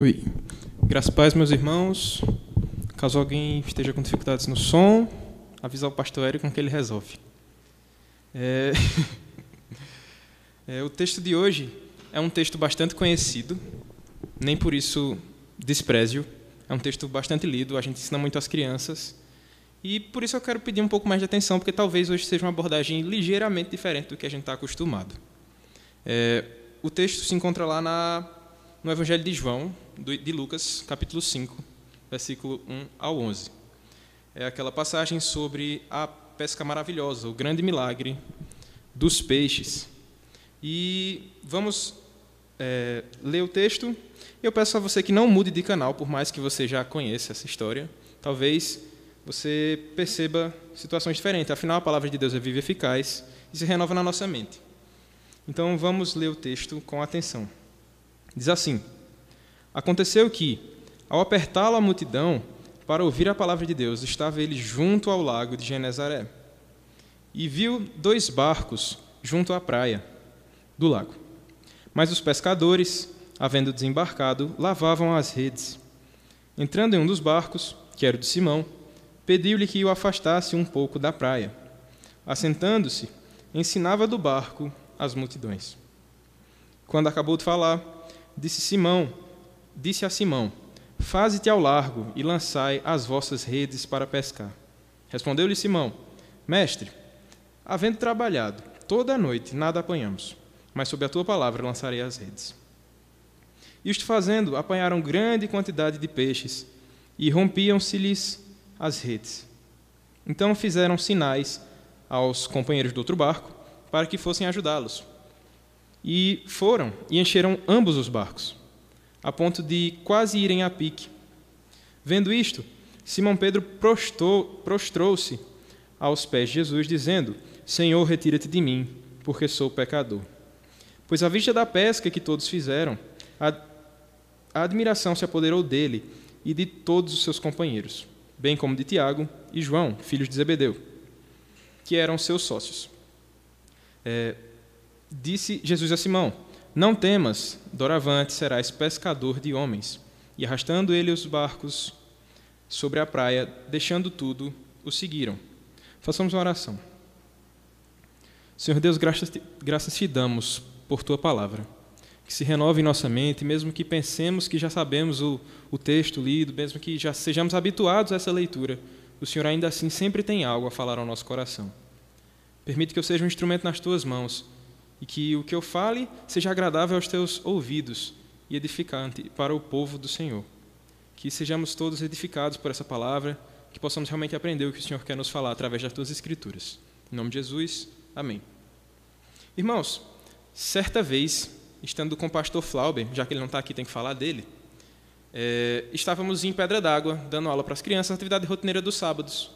Oi. Graças a paz, meus irmãos. Caso alguém esteja com dificuldades no som, avisar o pastor Érico que ele resolve. É... é, o texto de hoje é um texto bastante conhecido, nem por isso desprezio. É um texto bastante lido, a gente ensina muito às crianças. E por isso eu quero pedir um pouco mais de atenção, porque talvez hoje seja uma abordagem ligeiramente diferente do que a gente está acostumado. É, o texto se encontra lá na no Evangelho de João, de Lucas, capítulo 5, versículo 1 ao 11. É aquela passagem sobre a pesca maravilhosa, o grande milagre dos peixes. E vamos é, ler o texto. Eu peço a você que não mude de canal, por mais que você já conheça essa história. Talvez você perceba situações diferentes. Afinal, a palavra de Deus é viva e eficaz e se renova na nossa mente. Então, vamos ler o texto com atenção. Diz assim: Aconteceu que, ao apertá-lo a multidão para ouvir a palavra de Deus, estava ele junto ao lago de Genezaré. E viu dois barcos junto à praia do lago. Mas os pescadores, havendo desembarcado, lavavam as redes. Entrando em um dos barcos, que era o de Simão, pediu-lhe que o afastasse um pouco da praia. Assentando-se, ensinava do barco as multidões. Quando acabou de falar, disse Simão, disse a Simão: Faze-te ao largo e lançai as vossas redes para pescar. Respondeu-lhe Simão: Mestre, havendo trabalhado toda a noite, nada apanhamos, mas sob a tua palavra lançarei as redes. Isto fazendo, apanharam grande quantidade de peixes e rompiam-se-lhes as redes. Então fizeram sinais aos companheiros do outro barco para que fossem ajudá-los. E foram e encheram ambos os barcos, a ponto de quase irem a pique. Vendo isto, Simão Pedro prostrou-se aos pés de Jesus, dizendo: Senhor, retira-te de mim, porque sou pecador. Pois à vista da pesca que todos fizeram, a, admiração se apoderou dele e de todos os seus companheiros, bem como de Tiago e João, filhos de Zebedeu, que eram seus sócios. É, Disse Jesus a Simão: Não temas, doravante serás pescador de homens. E arrastando ele os barcos sobre a praia, deixando tudo, o seguiram. Façamos uma oração. Senhor Deus, graças te, graças te damos por tua palavra. Que se renove em nossa mente, mesmo que pensemos que já sabemos o, o texto lido, mesmo que já sejamos habituados a essa leitura, o Senhor ainda assim sempre tem algo a falar ao nosso coração. Permite que eu seja um instrumento nas tuas mãos e que o que eu fale seja agradável aos teus ouvidos e edificante para o povo do Senhor. Que sejamos todos edificados por essa palavra, que possamos realmente aprender o que o Senhor quer nos falar através das tuas escrituras. Em nome de Jesus, amém. Irmãos, certa vez, estando com o pastor Flauber, já que ele não está aqui, tem que falar dele, é, estávamos em Pedra d'Água, dando aula para as crianças, atividade rotineira dos sábados.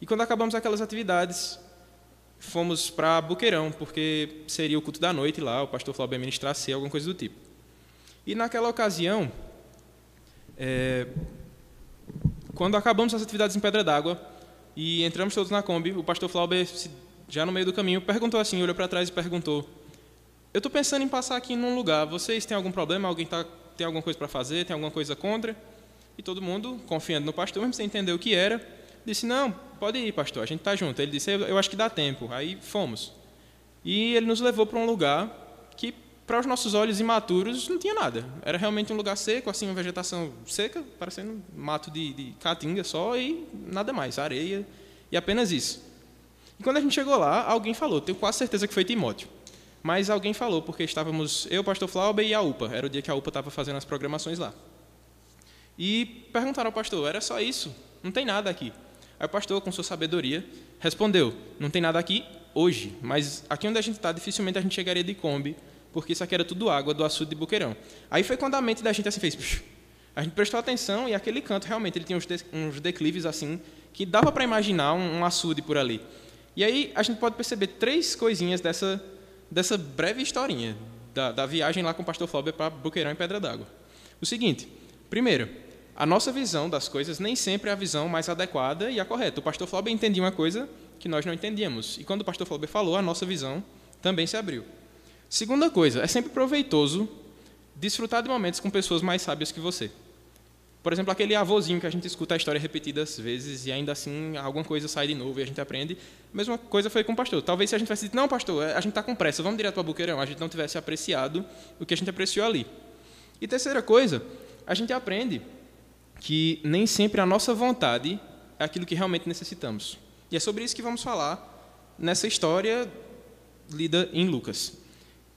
E quando acabamos aquelas atividades, fomos para Buqueirão, porque seria o culto da noite lá, o pastor Flávio ministrasse alguma coisa do tipo. E naquela ocasião, é, quando acabamos as atividades em Pedra d'Água e entramos todos na Kombi, o pastor Flauber, já no meio do caminho, perguntou assim, olhou para trás e perguntou: Eu estou pensando em passar aqui num lugar, vocês têm algum problema? Alguém tá, tem alguma coisa para fazer? Tem alguma coisa contra? E todo mundo, confiando no pastor, mesmo sem entender o que era, disse: Não, pode ir, pastor, a gente está junto. Ele disse: Eu acho que dá tempo. Aí fomos. E ele nos levou para um lugar que, para os nossos olhos imaturos, não tinha nada. Era realmente um lugar seco, assim, uma vegetação seca, parecendo um mato de, de caatinga só e nada mais, areia e apenas isso. E quando a gente chegou lá, alguém falou, tenho quase certeza que foi Timóteo. Mas alguém falou, porque estávamos eu, pastor Flauber e a UPA. Era o dia que a UPA estava fazendo as programações lá. E perguntaram ao pastor: era só isso? Não tem nada aqui. Aí o pastor, com sua sabedoria, respondeu: Não tem nada aqui hoje, mas aqui onde a gente está, dificilmente a gente chegaria de Kombi, porque isso aqui era tudo água do açude de Boqueirão. Aí foi quando a mente da gente assim fez. Psh, a gente prestou atenção e aquele canto realmente ele tinha uns, de, uns declives assim que dava para imaginar um, um açude por ali. E aí a gente pode perceber três coisinhas dessa, dessa breve historinha da, da viagem lá com o pastor Flauber para Boqueirão e Pedra d'Água. O seguinte, primeiro, a nossa visão das coisas nem sempre é a visão mais adequada e a correta. O pastor Flauber entendia uma coisa que nós não entendíamos. E quando o pastor Flauber falou, a nossa visão também se abriu. Segunda coisa, é sempre proveitoso desfrutar de momentos com pessoas mais sábias que você. Por exemplo, aquele avôzinho que a gente escuta a história repetidas vezes e ainda assim alguma coisa sai de novo e a gente aprende. Mesma coisa foi com o pastor. Talvez se a gente tivesse dito, não, pastor, a gente está com pressa, vamos direto para Buqueirão, a gente não tivesse apreciado o que a gente apreciou ali. E terceira coisa, a gente aprende que nem sempre a nossa vontade é aquilo que realmente necessitamos. E é sobre isso que vamos falar nessa história lida em Lucas.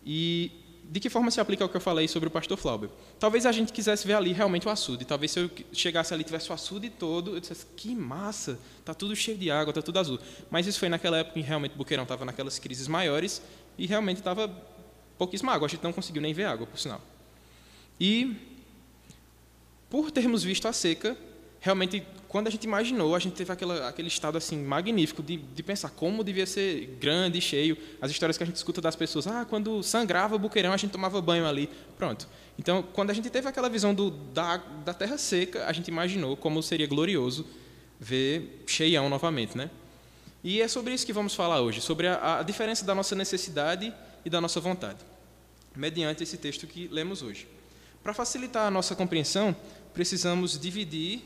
E de que forma se aplica o que eu falei sobre o pastor Flauber? Talvez a gente quisesse ver ali realmente o açude. Talvez se eu chegasse ali e tivesse o açude todo, eu dissesse, que massa, tá tudo cheio de água, tá tudo azul. Mas isso foi naquela época em que realmente Boqueirão estava naquelas crises maiores e realmente estava pouquíssima água. A gente não conseguiu nem ver água, por sinal. E, por termos visto a seca, realmente, quando a gente imaginou, a gente teve aquela, aquele estado assim magnífico de, de pensar como devia ser grande cheio. As histórias que a gente escuta das pessoas, ah, quando sangrava o buqueirão, a gente tomava banho ali. Pronto. Então, quando a gente teve aquela visão do, da, da terra seca, a gente imaginou como seria glorioso ver cheião novamente, né? E é sobre isso que vamos falar hoje, sobre a, a diferença da nossa necessidade e da nossa vontade, mediante esse texto que lemos hoje. Para facilitar a nossa compreensão, precisamos dividir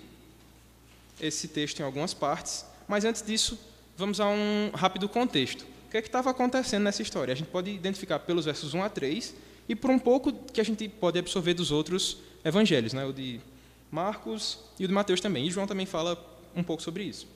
esse texto em algumas partes, mas antes disso, vamos a um rápido contexto. O que é que estava acontecendo nessa história? A gente pode identificar pelos versos 1 a 3 e por um pouco que a gente pode absorver dos outros evangelhos, né? o de Marcos e o de Mateus também. E João também fala um pouco sobre isso.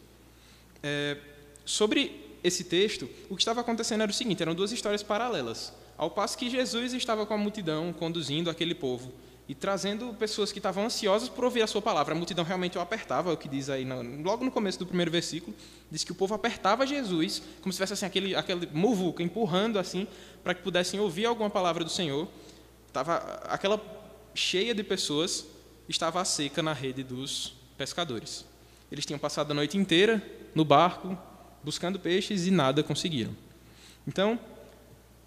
É, sobre esse texto, o que estava acontecendo era o seguinte: eram duas histórias paralelas. Ao passo que Jesus estava com a multidão conduzindo aquele povo e trazendo pessoas que estavam ansiosas por ouvir a sua palavra. A multidão realmente o apertava, é o que diz aí logo no começo do primeiro versículo, diz que o povo apertava Jesus, como se tivesse assim aquele aquele muvuca empurrando assim para que pudessem ouvir alguma palavra do Senhor. Tava aquela cheia de pessoas estava a seca na rede dos pescadores. Eles tinham passado a noite inteira no barco buscando peixes e nada conseguiram. Então,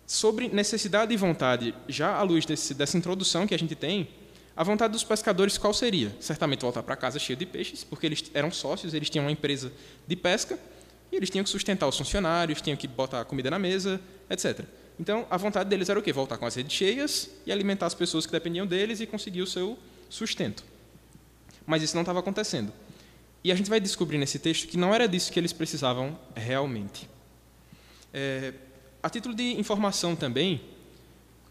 Sobre necessidade e vontade, já à luz desse, dessa introdução que a gente tem, a vontade dos pescadores qual seria? Certamente voltar para casa cheio de peixes, porque eles eram sócios, eles tinham uma empresa de pesca, e eles tinham que sustentar os funcionários, tinham que botar comida na mesa, etc. Então, a vontade deles era o quê? Voltar com as redes cheias e alimentar as pessoas que dependiam deles e conseguir o seu sustento. Mas isso não estava acontecendo. E a gente vai descobrir nesse texto que não era disso que eles precisavam realmente. É, a título de informação também,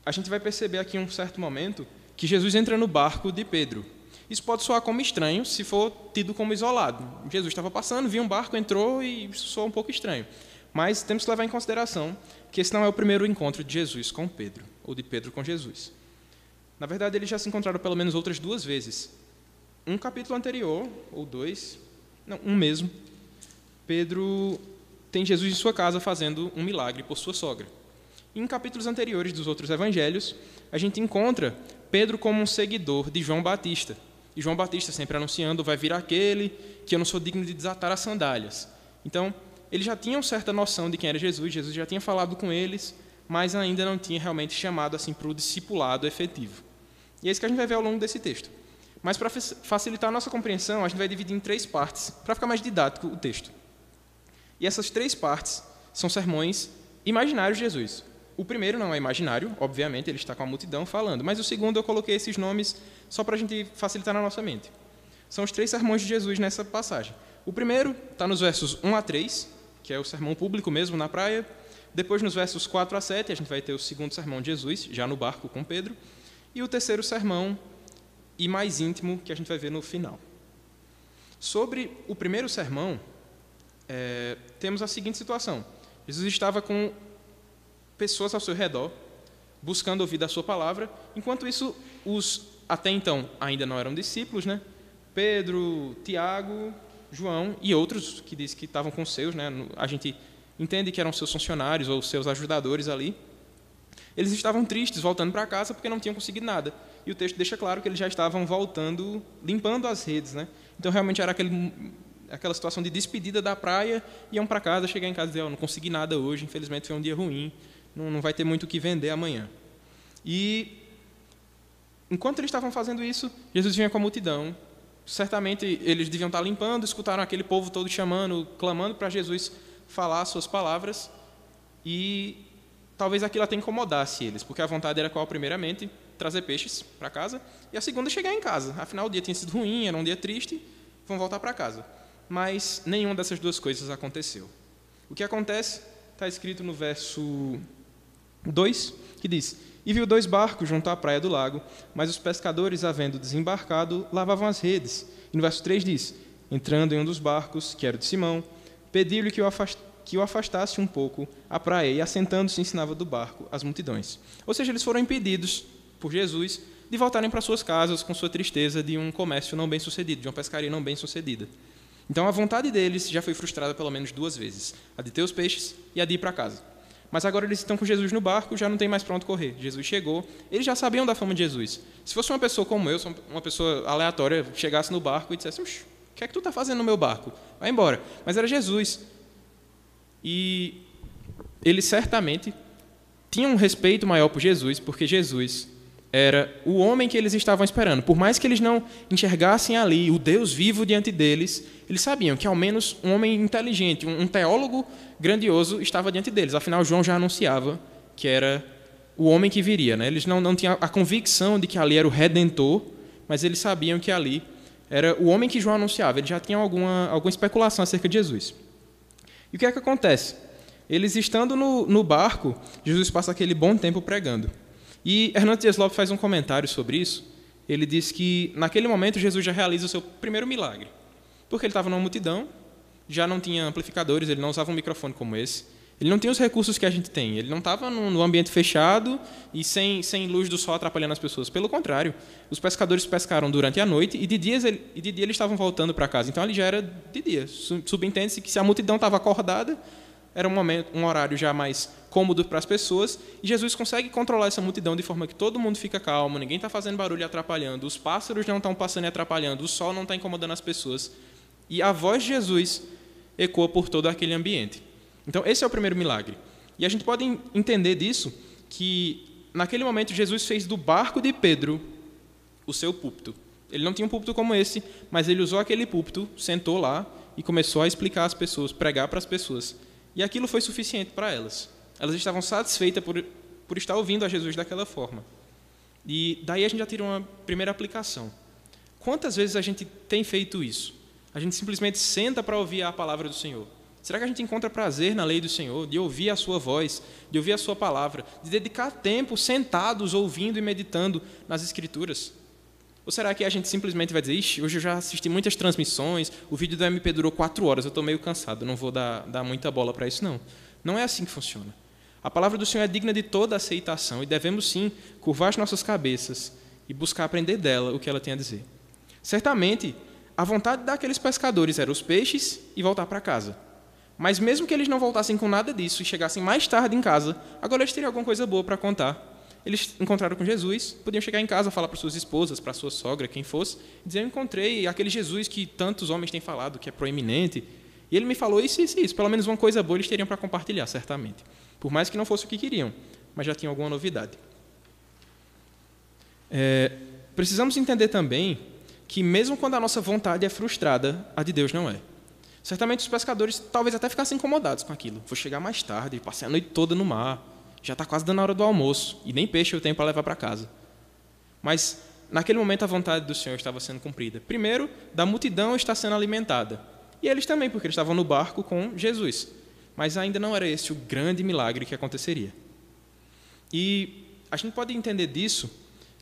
a gente vai perceber aqui em um certo momento que Jesus entra no barco de Pedro. Isso pode soar como estranho se for tido como isolado. Jesus estava passando, viu um barco, entrou e isso soa um pouco estranho. Mas temos que levar em consideração que esse não é o primeiro encontro de Jesus com Pedro, ou de Pedro com Jesus. Na verdade, eles já se encontraram pelo menos outras duas vezes. Um capítulo anterior, ou dois, não, um mesmo, Pedro tem Jesus em sua casa fazendo um milagre por sua sogra. Em capítulos anteriores dos outros evangelhos, a gente encontra Pedro como um seguidor de João Batista. E João Batista sempre anunciando: vai vir aquele que eu não sou digno de desatar as sandálias. Então, eles já tinham certa noção de quem era Jesus, Jesus já tinha falado com eles, mas ainda não tinha realmente chamado assim para o discipulado efetivo. E é isso que a gente vai ver ao longo desse texto. Mas para facilitar a nossa compreensão, a gente vai dividir em três partes, para ficar mais didático o texto. E essas três partes são sermões imaginários de Jesus. O primeiro não é imaginário, obviamente, ele está com a multidão falando, mas o segundo eu coloquei esses nomes só para a gente facilitar na nossa mente. São os três sermões de Jesus nessa passagem. O primeiro está nos versos 1 a 3, que é o sermão público mesmo na praia. Depois, nos versos 4 a 7, a gente vai ter o segundo sermão de Jesus, já no barco com Pedro. E o terceiro sermão, e mais íntimo, que a gente vai ver no final. Sobre o primeiro sermão, é, temos a seguinte situação: Jesus estava com pessoas ao seu redor, buscando ouvir da sua palavra, enquanto isso, os até então ainda não eram discípulos, né? Pedro, Tiago, João e outros que diz que estavam com seus, né? A gente entende que eram seus funcionários ou seus ajudadores ali. Eles estavam tristes voltando para casa porque não tinham conseguido nada. E o texto deixa claro que eles já estavam voltando, limpando as redes, né? Então realmente era aquele aquela situação de despedida da praia, iam para casa, chegar em casa e dizer, oh, não consegui nada hoje, infelizmente foi um dia ruim, não, não vai ter muito o que vender amanhã. E enquanto eles estavam fazendo isso, Jesus vinha com a multidão. Certamente eles deviam estar limpando, escutaram aquele povo todo chamando, clamando para Jesus falar as suas palavras, e talvez aquilo até incomodasse eles, porque a vontade era qual primeiramente? trazer peixes para casa, e a segunda chegar em casa. Afinal, o dia tinha sido ruim, era um dia triste, vão voltar para casa. Mas nenhuma dessas duas coisas aconteceu. O que acontece está escrito no verso 2, que diz: E viu dois barcos junto à praia do lago, mas os pescadores, havendo desembarcado, lavavam as redes. E no verso 3 diz: Entrando em um dos barcos, que era de Simão, pediu-lhe que o afastasse que o afastasse um pouco à praia e, assentando-se, ensinava do barco as multidões. Ou seja, eles foram impedidos por Jesus de voltarem para suas casas com sua tristeza de um comércio não bem sucedido, de uma pescaria não bem sucedida. Então, a vontade deles já foi frustrada pelo menos duas vezes: a de ter os peixes e a de ir para casa. Mas agora eles estão com Jesus no barco, já não tem mais para onde correr. Jesus chegou, eles já sabiam da fama de Jesus. Se fosse uma pessoa como eu, uma pessoa aleatória, chegasse no barco e dissesse: O que é que tu está fazendo no meu barco? Vai embora. Mas era Jesus. E eles certamente tinham um respeito maior por Jesus, porque Jesus era o homem que eles estavam esperando. Por mais que eles não enxergassem ali o Deus vivo diante deles, eles sabiam que ao menos um homem inteligente, um teólogo grandioso estava diante deles. Afinal, João já anunciava que era o homem que viria. Né? Eles não, não tinham a convicção de que ali era o Redentor, mas eles sabiam que ali era o homem que João anunciava. Eles já tinham alguma, alguma especulação acerca de Jesus. E o que é que acontece? Eles estando no, no barco, Jesus passa aquele bom tempo pregando. E Hernandes Dias Lopes faz um comentário sobre isso. Ele diz que, naquele momento, Jesus já realiza o seu primeiro milagre. Porque ele estava numa multidão, já não tinha amplificadores, ele não usava um microfone como esse. Ele não tinha os recursos que a gente tem. Ele não estava num ambiente fechado e sem, sem luz do sol atrapalhando as pessoas. Pelo contrário, os pescadores pescaram durante a noite e de, dias, e de dia eles estavam voltando para casa. Então ali já era de dia. Subentende-se que se a multidão estava acordada, era um momento, um horário já mais cômodo para as pessoas. E Jesus consegue controlar essa multidão de forma que todo mundo fica calmo, ninguém está fazendo barulho e atrapalhando, os pássaros não estão passando e atrapalhando, o sol não está incomodando as pessoas. E a voz de Jesus ecoa por todo aquele ambiente. Então, esse é o primeiro milagre. E a gente pode entender disso que, naquele momento, Jesus fez do barco de Pedro o seu púlpito. Ele não tinha um púlpito como esse, mas ele usou aquele púlpito, sentou lá e começou a explicar às pessoas, pregar para as pessoas. E aquilo foi suficiente para elas. Elas estavam satisfeitas por, por estar ouvindo a Jesus daquela forma. E daí a gente já tira uma primeira aplicação. Quantas vezes a gente tem feito isso? A gente simplesmente senta para ouvir a palavra do Senhor. Será que a gente encontra prazer na lei do Senhor, de ouvir a sua voz, de ouvir a sua palavra, de dedicar tempo sentados ouvindo e meditando nas Escrituras? Ou será que a gente simplesmente vai dizer, Ixi, hoje eu já assisti muitas transmissões, o vídeo do MP durou quatro horas, eu estou meio cansado, não vou dar, dar muita bola para isso, não. Não é assim que funciona. A palavra do Senhor é digna de toda aceitação e devemos sim curvar as nossas cabeças e buscar aprender dela o que ela tem a dizer. Certamente, a vontade daqueles pescadores era os peixes e voltar para casa. Mas mesmo que eles não voltassem com nada disso e chegassem mais tarde em casa, agora eles teriam alguma coisa boa para contar. Eles encontraram com Jesus, podiam chegar em casa, falar para suas esposas, para sua sogra, quem fosse, dizer: Eu encontrei aquele Jesus que tantos homens têm falado, que é proeminente, e ele me falou isso, isso, isso. Pelo menos uma coisa boa eles teriam para compartilhar, certamente. Por mais que não fosse o que queriam, mas já tinham alguma novidade. É, precisamos entender também que, mesmo quando a nossa vontade é frustrada, a de Deus não é. Certamente os pescadores talvez até ficassem incomodados com aquilo. Vou chegar mais tarde, passei a noite toda no mar, já está quase dando a hora do almoço, e nem peixe eu tenho para levar para casa. Mas, naquele momento, a vontade do Senhor estava sendo cumprida. Primeiro, da multidão está sendo alimentada. E eles também, porque eles estavam no barco com Jesus. Mas ainda não era esse o grande milagre que aconteceria. E a gente pode entender disso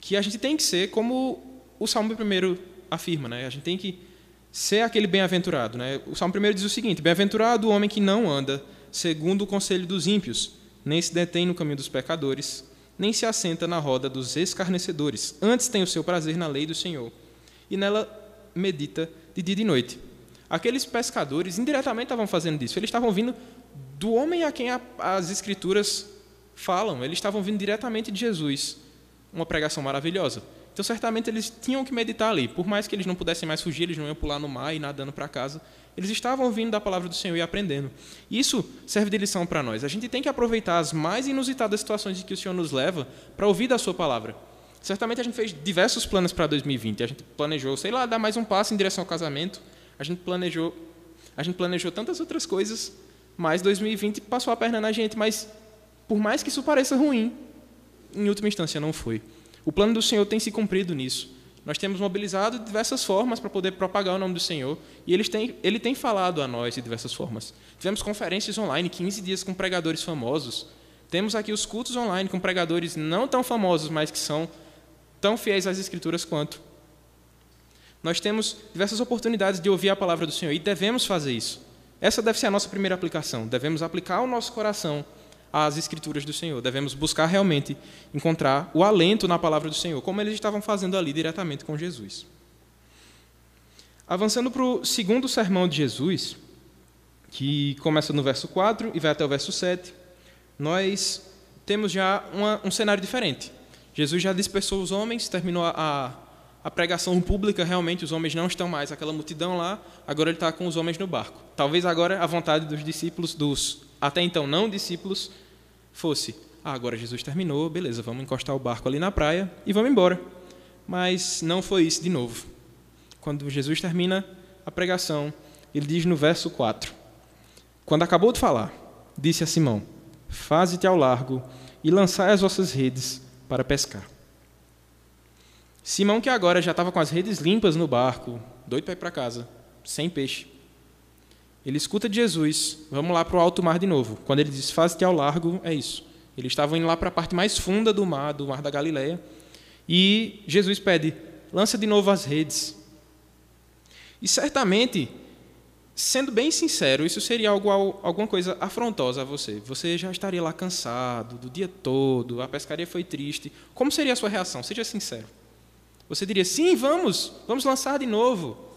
que a gente tem que ser como o Salmo primeiro afirma, né? A gente tem que ser aquele bem-aventurado. Né? O Salmo 1 diz o seguinte: Bem-aventurado o homem que não anda segundo o conselho dos ímpios, nem se detém no caminho dos pecadores, nem se assenta na roda dos escarnecedores. Antes tem o seu prazer na lei do Senhor, e nela medita de dia e de noite. Aqueles pescadores indiretamente estavam fazendo isso. Eles estavam vindo do homem a quem a, as Escrituras falam. Eles estavam vindo diretamente de Jesus. Uma pregação maravilhosa. Então, certamente, eles tinham que meditar ali. Por mais que eles não pudessem mais fugir, eles não iam pular no mar e nadando para casa. Eles estavam ouvindo da palavra do Senhor e aprendendo. Isso serve de lição para nós. A gente tem que aproveitar as mais inusitadas situações em que o Senhor nos leva para ouvir da Sua palavra. Certamente a gente fez diversos planos para 2020. A gente planejou, sei lá, dar mais um passo em direção ao casamento. A gente planejou, a gente planejou tantas outras coisas, mas 2020 passou a perna na gente. Mas por mais que isso pareça ruim, em última instância não foi. O plano do Senhor tem se cumprido nisso. Nós temos mobilizado de diversas formas para poder propagar o nome do Senhor e ele tem, ele tem falado a nós de diversas formas. Tivemos conferências online, 15 dias com pregadores famosos. Temos aqui os cultos online com pregadores não tão famosos, mas que são tão fiéis às Escrituras quanto. Nós temos diversas oportunidades de ouvir a palavra do Senhor e devemos fazer isso. Essa deve ser a nossa primeira aplicação. Devemos aplicar o nosso coração às Escrituras do Senhor. Devemos buscar realmente encontrar o alento na palavra do Senhor, como eles estavam fazendo ali diretamente com Jesus. Avançando para o segundo sermão de Jesus, que começa no verso 4 e vai até o verso 7, nós temos já uma, um cenário diferente. Jesus já dispersou os homens, terminou a, a pregação pública, realmente os homens não estão mais, aquela multidão lá, agora ele está com os homens no barco. Talvez agora a vontade dos discípulos, dos até então não discípulos, fosse: ah, agora Jesus terminou, beleza, vamos encostar o barco ali na praia e vamos embora. Mas não foi isso de novo. Quando Jesus termina a pregação, ele diz no verso 4: Quando acabou de falar, disse a Simão: Faze-te ao largo e lançai as vossas redes para pescar. Simão, que agora já estava com as redes limpas no barco, doido para ir para casa, sem peixe, ele escuta de Jesus, vamos lá para o alto mar de novo. Quando ele diz, faz-te ao largo, é isso. Eles estavam indo lá para a parte mais funda do mar, do mar da Galileia, e Jesus pede, lança de novo as redes. E certamente, sendo bem sincero, isso seria algo, alguma coisa afrontosa a você. Você já estaria lá cansado do dia todo, a pescaria foi triste. Como seria a sua reação? Seja sincero. Você diria, sim, vamos, vamos lançar de novo.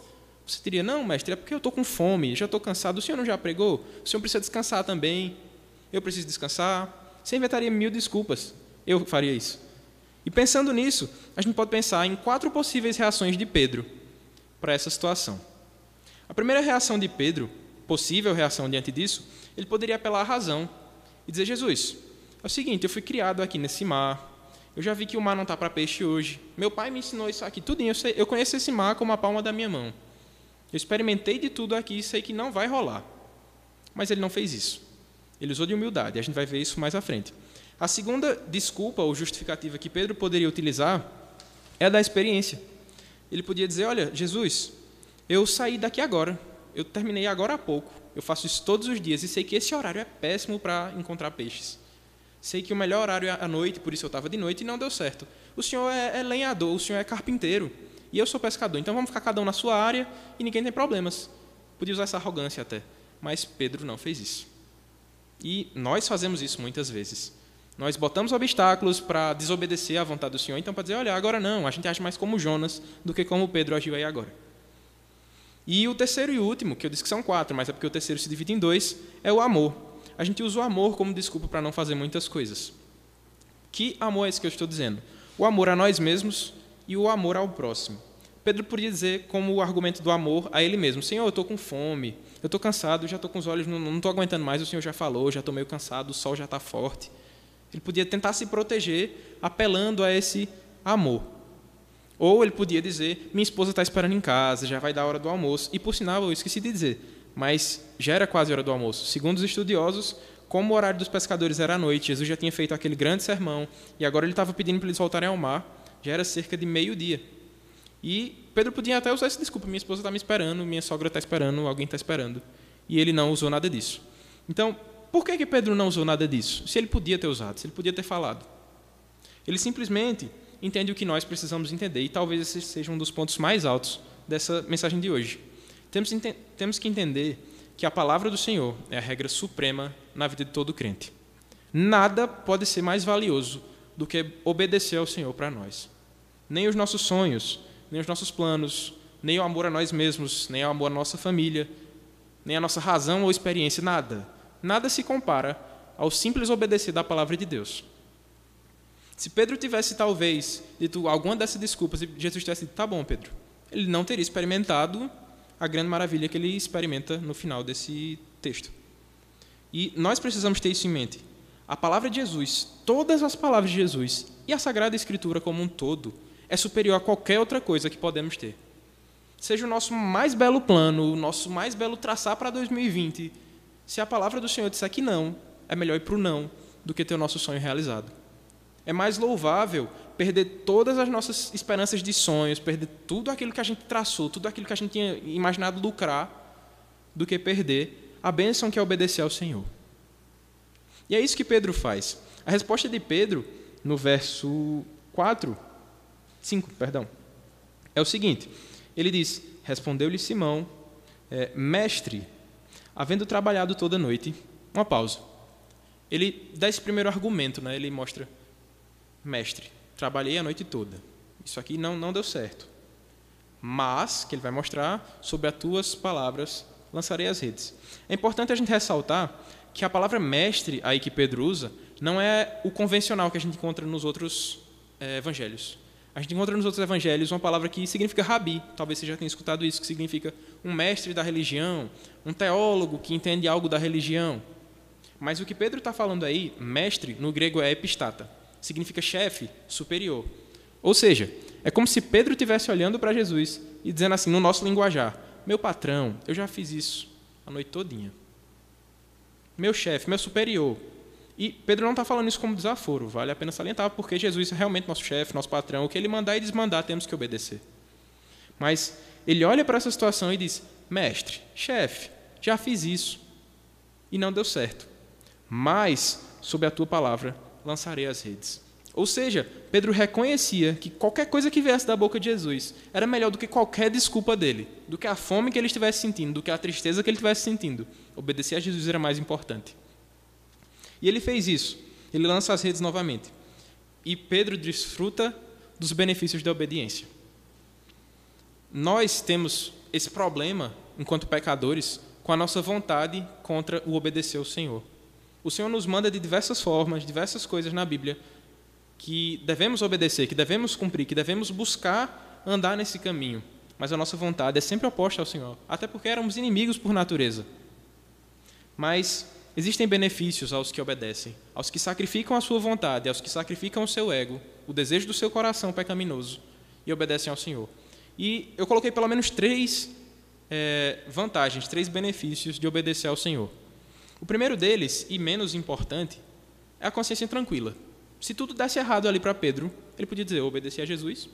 Você diria, não, mestre, é porque eu estou com fome, já estou cansado. O senhor não já pregou? O senhor precisa descansar também. Eu preciso descansar. Você inventaria mil desculpas. Eu faria isso. E pensando nisso, a gente pode pensar em quatro possíveis reações de Pedro para essa situação. A primeira reação de Pedro, possível reação diante disso, ele poderia apelar à razão e dizer: Jesus, é o seguinte, eu fui criado aqui nesse mar, eu já vi que o mar não está para peixe hoje. Meu pai me ensinou isso aqui tudinho. Eu, sei, eu conheço esse mar como a palma da minha mão. Eu experimentei de tudo aqui e sei que não vai rolar. Mas ele não fez isso. Ele usou de humildade. A gente vai ver isso mais à frente. A segunda desculpa ou justificativa que Pedro poderia utilizar é da experiência. Ele podia dizer: Olha, Jesus, eu saí daqui agora. Eu terminei agora há pouco. Eu faço isso todos os dias e sei que esse horário é péssimo para encontrar peixes. Sei que o melhor horário é à noite, por isso eu estava de noite e não deu certo. O senhor é, é lenhador, o senhor é carpinteiro e eu sou pescador. Então vamos ficar cada um na sua área e ninguém tem problemas. Podia usar essa arrogância até, mas Pedro não fez isso. E nós fazemos isso muitas vezes. Nós botamos obstáculos para desobedecer à vontade do Senhor, então para dizer, olha, agora não, a gente age mais como Jonas do que como Pedro agiu aí agora. E o terceiro e último, que eu disse que são quatro, mas é porque o terceiro se divide em dois, é o amor a gente usa o amor como desculpa para não fazer muitas coisas. Que amor é esse que eu estou dizendo? O amor a nós mesmos e o amor ao próximo. Pedro podia dizer, como o argumento do amor a ele mesmo: Senhor, eu estou com fome, eu estou cansado, já estou com os olhos, não estou aguentando mais, o Senhor já falou, já estou meio cansado, o sol já está forte. Ele podia tentar se proteger apelando a esse amor. Ou ele podia dizer: Minha esposa está esperando em casa, já vai dar a hora do almoço. E por sinal, eu esqueci de dizer: mas já era quase hora do almoço. Segundo os estudiosos, como o horário dos pescadores era à noite, Jesus já tinha feito aquele grande sermão e agora ele estava pedindo para eles voltarem ao mar, já era cerca de meio-dia. E Pedro podia até usar essa desculpa: minha esposa está me esperando, minha sogra está esperando, alguém está esperando. E ele não usou nada disso. Então, por que, que Pedro não usou nada disso? Se ele podia ter usado, se ele podia ter falado. Ele simplesmente entende o que nós precisamos entender, e talvez esse seja um dos pontos mais altos dessa mensagem de hoje. Temos, temos que entender que a palavra do Senhor é a regra suprema na vida de todo crente. Nada pode ser mais valioso do que obedecer ao Senhor para nós. Nem os nossos sonhos, nem os nossos planos, nem o amor a nós mesmos, nem o amor à nossa família, nem a nossa razão ou experiência, nada. Nada se compara ao simples obedecer da palavra de Deus. Se Pedro tivesse, talvez, dito alguma dessas desculpas e Jesus tivesse dito, tá bom, Pedro, ele não teria experimentado a grande maravilha que ele experimenta no final desse texto. E nós precisamos ter isso em mente. A palavra de Jesus, todas as palavras de Jesus e a Sagrada Escritura como um todo, é superior a qualquer outra coisa que podemos ter. Seja o nosso mais belo plano, o nosso mais belo traçar para 2020, se a palavra do Senhor disser que não, é melhor ir para o não do que ter o nosso sonho realizado. É mais louvável perder todas as nossas esperanças de sonhos, perder tudo aquilo que a gente traçou, tudo aquilo que a gente tinha imaginado lucrar, do que perder a bênção que é obedecer ao Senhor. E é isso que Pedro faz. A resposta de Pedro, no verso 4, 5, perdão, é o seguinte: ele diz: Respondeu-lhe Simão, é, mestre, havendo trabalhado toda noite, uma pausa. Ele dá esse primeiro argumento, né? ele mostra: Mestre, trabalhei a noite toda. Isso aqui não, não deu certo. Mas, que ele vai mostrar, sobre as tuas palavras lançarei as redes. É importante a gente ressaltar que a palavra mestre aí que Pedro usa não é o convencional que a gente encontra nos outros é, evangelhos. A gente encontra nos outros evangelhos uma palavra que significa rabi, talvez você já tenha escutado isso, que significa um mestre da religião, um teólogo que entende algo da religião. Mas o que Pedro está falando aí, mestre, no grego é epistata, significa chefe, superior. Ou seja, é como se Pedro estivesse olhando para Jesus e dizendo assim, no nosso linguajar, meu patrão, eu já fiz isso a noite todinha. Meu chefe, meu superior. E Pedro não está falando isso como desaforo, vale a pena salientar, porque Jesus é realmente nosso chefe, nosso patrão. O que ele mandar e desmandar, temos que obedecer. Mas ele olha para essa situação e diz: Mestre, chefe, já fiz isso e não deu certo. Mas, sob a tua palavra, lançarei as redes. Ou seja, Pedro reconhecia que qualquer coisa que viesse da boca de Jesus era melhor do que qualquer desculpa dele, do que a fome que ele estivesse sentindo, do que a tristeza que ele estivesse sentindo. Obedecer a Jesus era mais importante. E ele fez isso. Ele lança as redes novamente. E Pedro desfruta dos benefícios da obediência. Nós temos esse problema, enquanto pecadores, com a nossa vontade contra o obedecer ao Senhor. O Senhor nos manda de diversas formas, diversas coisas na Bíblia, que devemos obedecer, que devemos cumprir, que devemos buscar andar nesse caminho. Mas a nossa vontade é sempre oposta ao Senhor, até porque éramos inimigos por natureza. Mas existem benefícios aos que obedecem, aos que sacrificam a sua vontade, aos que sacrificam o seu ego, o desejo do seu coração pecaminoso e obedecem ao Senhor. E eu coloquei pelo menos três é, vantagens, três benefícios de obedecer ao Senhor. O primeiro deles, e menos importante, é a consciência tranquila. Se tudo desse errado ali para Pedro, ele podia dizer: obedeci a Jesus,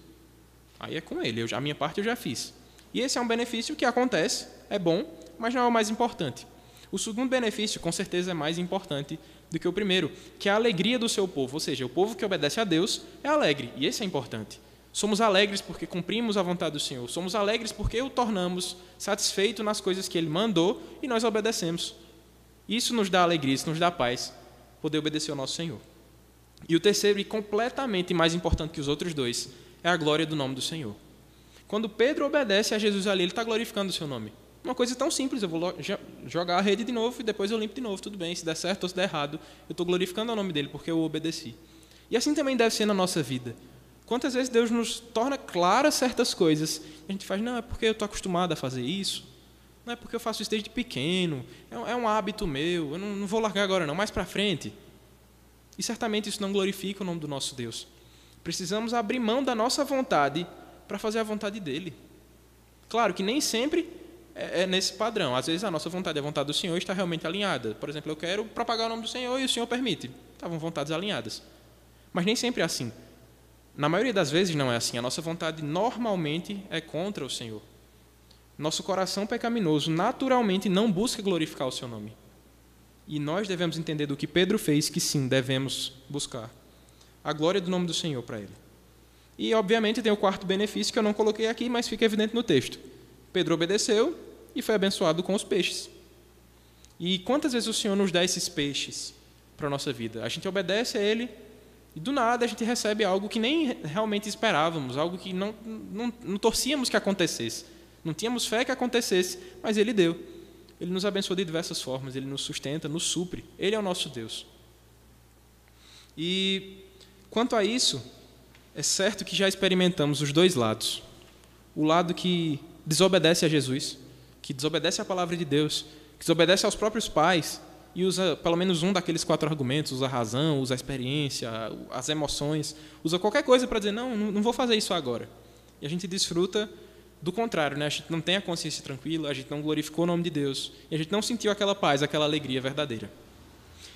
aí é com ele, eu, a minha parte eu já fiz. E esse é um benefício que acontece, é bom, mas não é o mais importante. O segundo benefício, com certeza, é mais importante do que o primeiro, que é a alegria do seu povo. Ou seja, o povo que obedece a Deus é alegre, e esse é importante. Somos alegres porque cumprimos a vontade do Senhor. Somos alegres porque o tornamos satisfeito nas coisas que Ele mandou e nós obedecemos. Isso nos dá alegria, isso nos dá paz, poder obedecer ao nosso Senhor. E o terceiro, e completamente mais importante que os outros dois, é a glória do nome do Senhor. Quando Pedro obedece a Jesus ali, ele está glorificando o seu nome. Uma coisa tão simples, eu vou jogar a rede de novo e depois eu limpo de novo, tudo bem, se der certo ou se der errado, eu estou glorificando o nome dele porque eu obedeci. E assim também deve ser na nossa vida. Quantas vezes Deus nos torna claras certas coisas, a gente faz, não, é porque eu estou acostumado a fazer isso, não é porque eu faço isso desde pequeno, é um é hábito meu, eu não, não vou largar agora não, mais para frente. E certamente isso não glorifica o nome do nosso Deus. Precisamos abrir mão da nossa vontade para fazer a vontade dele. Claro que nem sempre é, é nesse padrão. Às vezes a nossa vontade e a vontade do Senhor está realmente alinhada. Por exemplo, eu quero propagar o nome do Senhor e o Senhor permite. Estavam vontades alinhadas. Mas nem sempre é assim. Na maioria das vezes não é assim. A nossa vontade normalmente é contra o Senhor. Nosso coração pecaminoso naturalmente não busca glorificar o seu nome. E nós devemos entender do que Pedro fez, que sim, devemos buscar a glória do nome do Senhor para ele. E, obviamente, tem o quarto benefício que eu não coloquei aqui, mas fica evidente no texto. Pedro obedeceu e foi abençoado com os peixes. E quantas vezes o Senhor nos dá esses peixes para a nossa vida? A gente obedece a Ele e, do nada, a gente recebe algo que nem realmente esperávamos, algo que não, não, não torcíamos que acontecesse. Não tínhamos fé que acontecesse, mas Ele deu. Ele nos abençoa de diversas formas, ele nos sustenta, nos supre. Ele é o nosso Deus. E quanto a isso, é certo que já experimentamos os dois lados. O lado que desobedece a Jesus, que desobedece à palavra de Deus, que desobedece aos próprios pais e usa pelo menos um daqueles quatro argumentos, usa a razão, usa a experiência, as emoções, usa qualquer coisa para dizer não, não vou fazer isso agora. E a gente desfruta do contrário, né? a gente não tem a consciência tranquila, a gente não glorificou o nome de Deus, e a gente não sentiu aquela paz, aquela alegria verdadeira.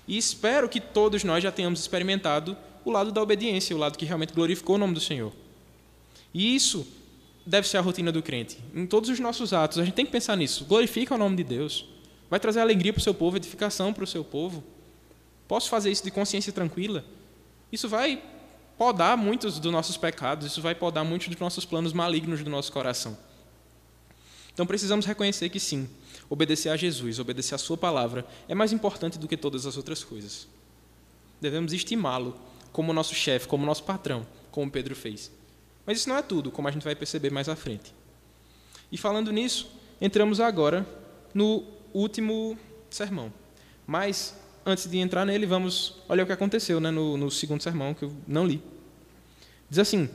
E espero que todos nós já tenhamos experimentado o lado da obediência, o lado que realmente glorificou o nome do Senhor. E isso deve ser a rotina do crente. Em todos os nossos atos, a gente tem que pensar nisso. Glorifica o nome de Deus. Vai trazer alegria para o seu povo, edificação para o seu povo. Posso fazer isso de consciência tranquila? Isso vai podar muitos dos nossos pecados, isso vai podar muitos dos nossos planos malignos do nosso coração. Então precisamos reconhecer que sim, obedecer a Jesus, obedecer a Sua palavra, é mais importante do que todas as outras coisas. Devemos estimá-lo como nosso chefe, como nosso patrão, como Pedro fez. Mas isso não é tudo, como a gente vai perceber mais à frente. E falando nisso, entramos agora no último sermão. Mas, antes de entrar nele, vamos olhar o que aconteceu né, no, no segundo sermão, que eu não li. Diz assim: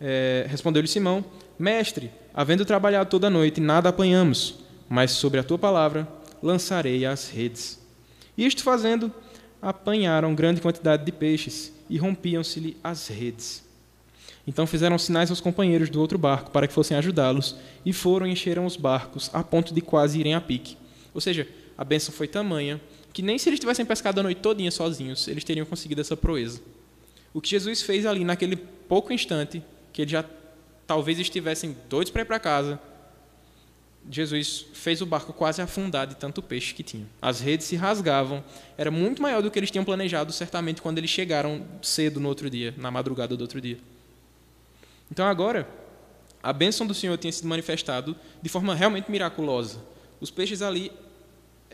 é, Respondeu-lhe Simão: Mestre, havendo trabalhado toda a noite, nada apanhamos, mas sobre a tua palavra lançarei as redes. Isto fazendo, apanharam grande quantidade de peixes e rompiam-se-lhe as redes. Então fizeram sinais aos companheiros do outro barco para que fossem ajudá-los, e foram e encheram os barcos, a ponto de quase irem a pique. Ou seja, a bênção foi tamanha que nem se eles tivessem pescado a noite todinha sozinhos, eles teriam conseguido essa proeza. O que Jesus fez ali naquele pouco instante, que eles já talvez estivessem doidos para ir para casa, Jesus fez o barco quase afundar de tanto peixe que tinha. As redes se rasgavam, era muito maior do que eles tinham planejado, certamente, quando eles chegaram cedo no outro dia, na madrugada do outro dia. Então agora, a bênção do Senhor tinha sido manifestado de forma realmente miraculosa. Os peixes ali,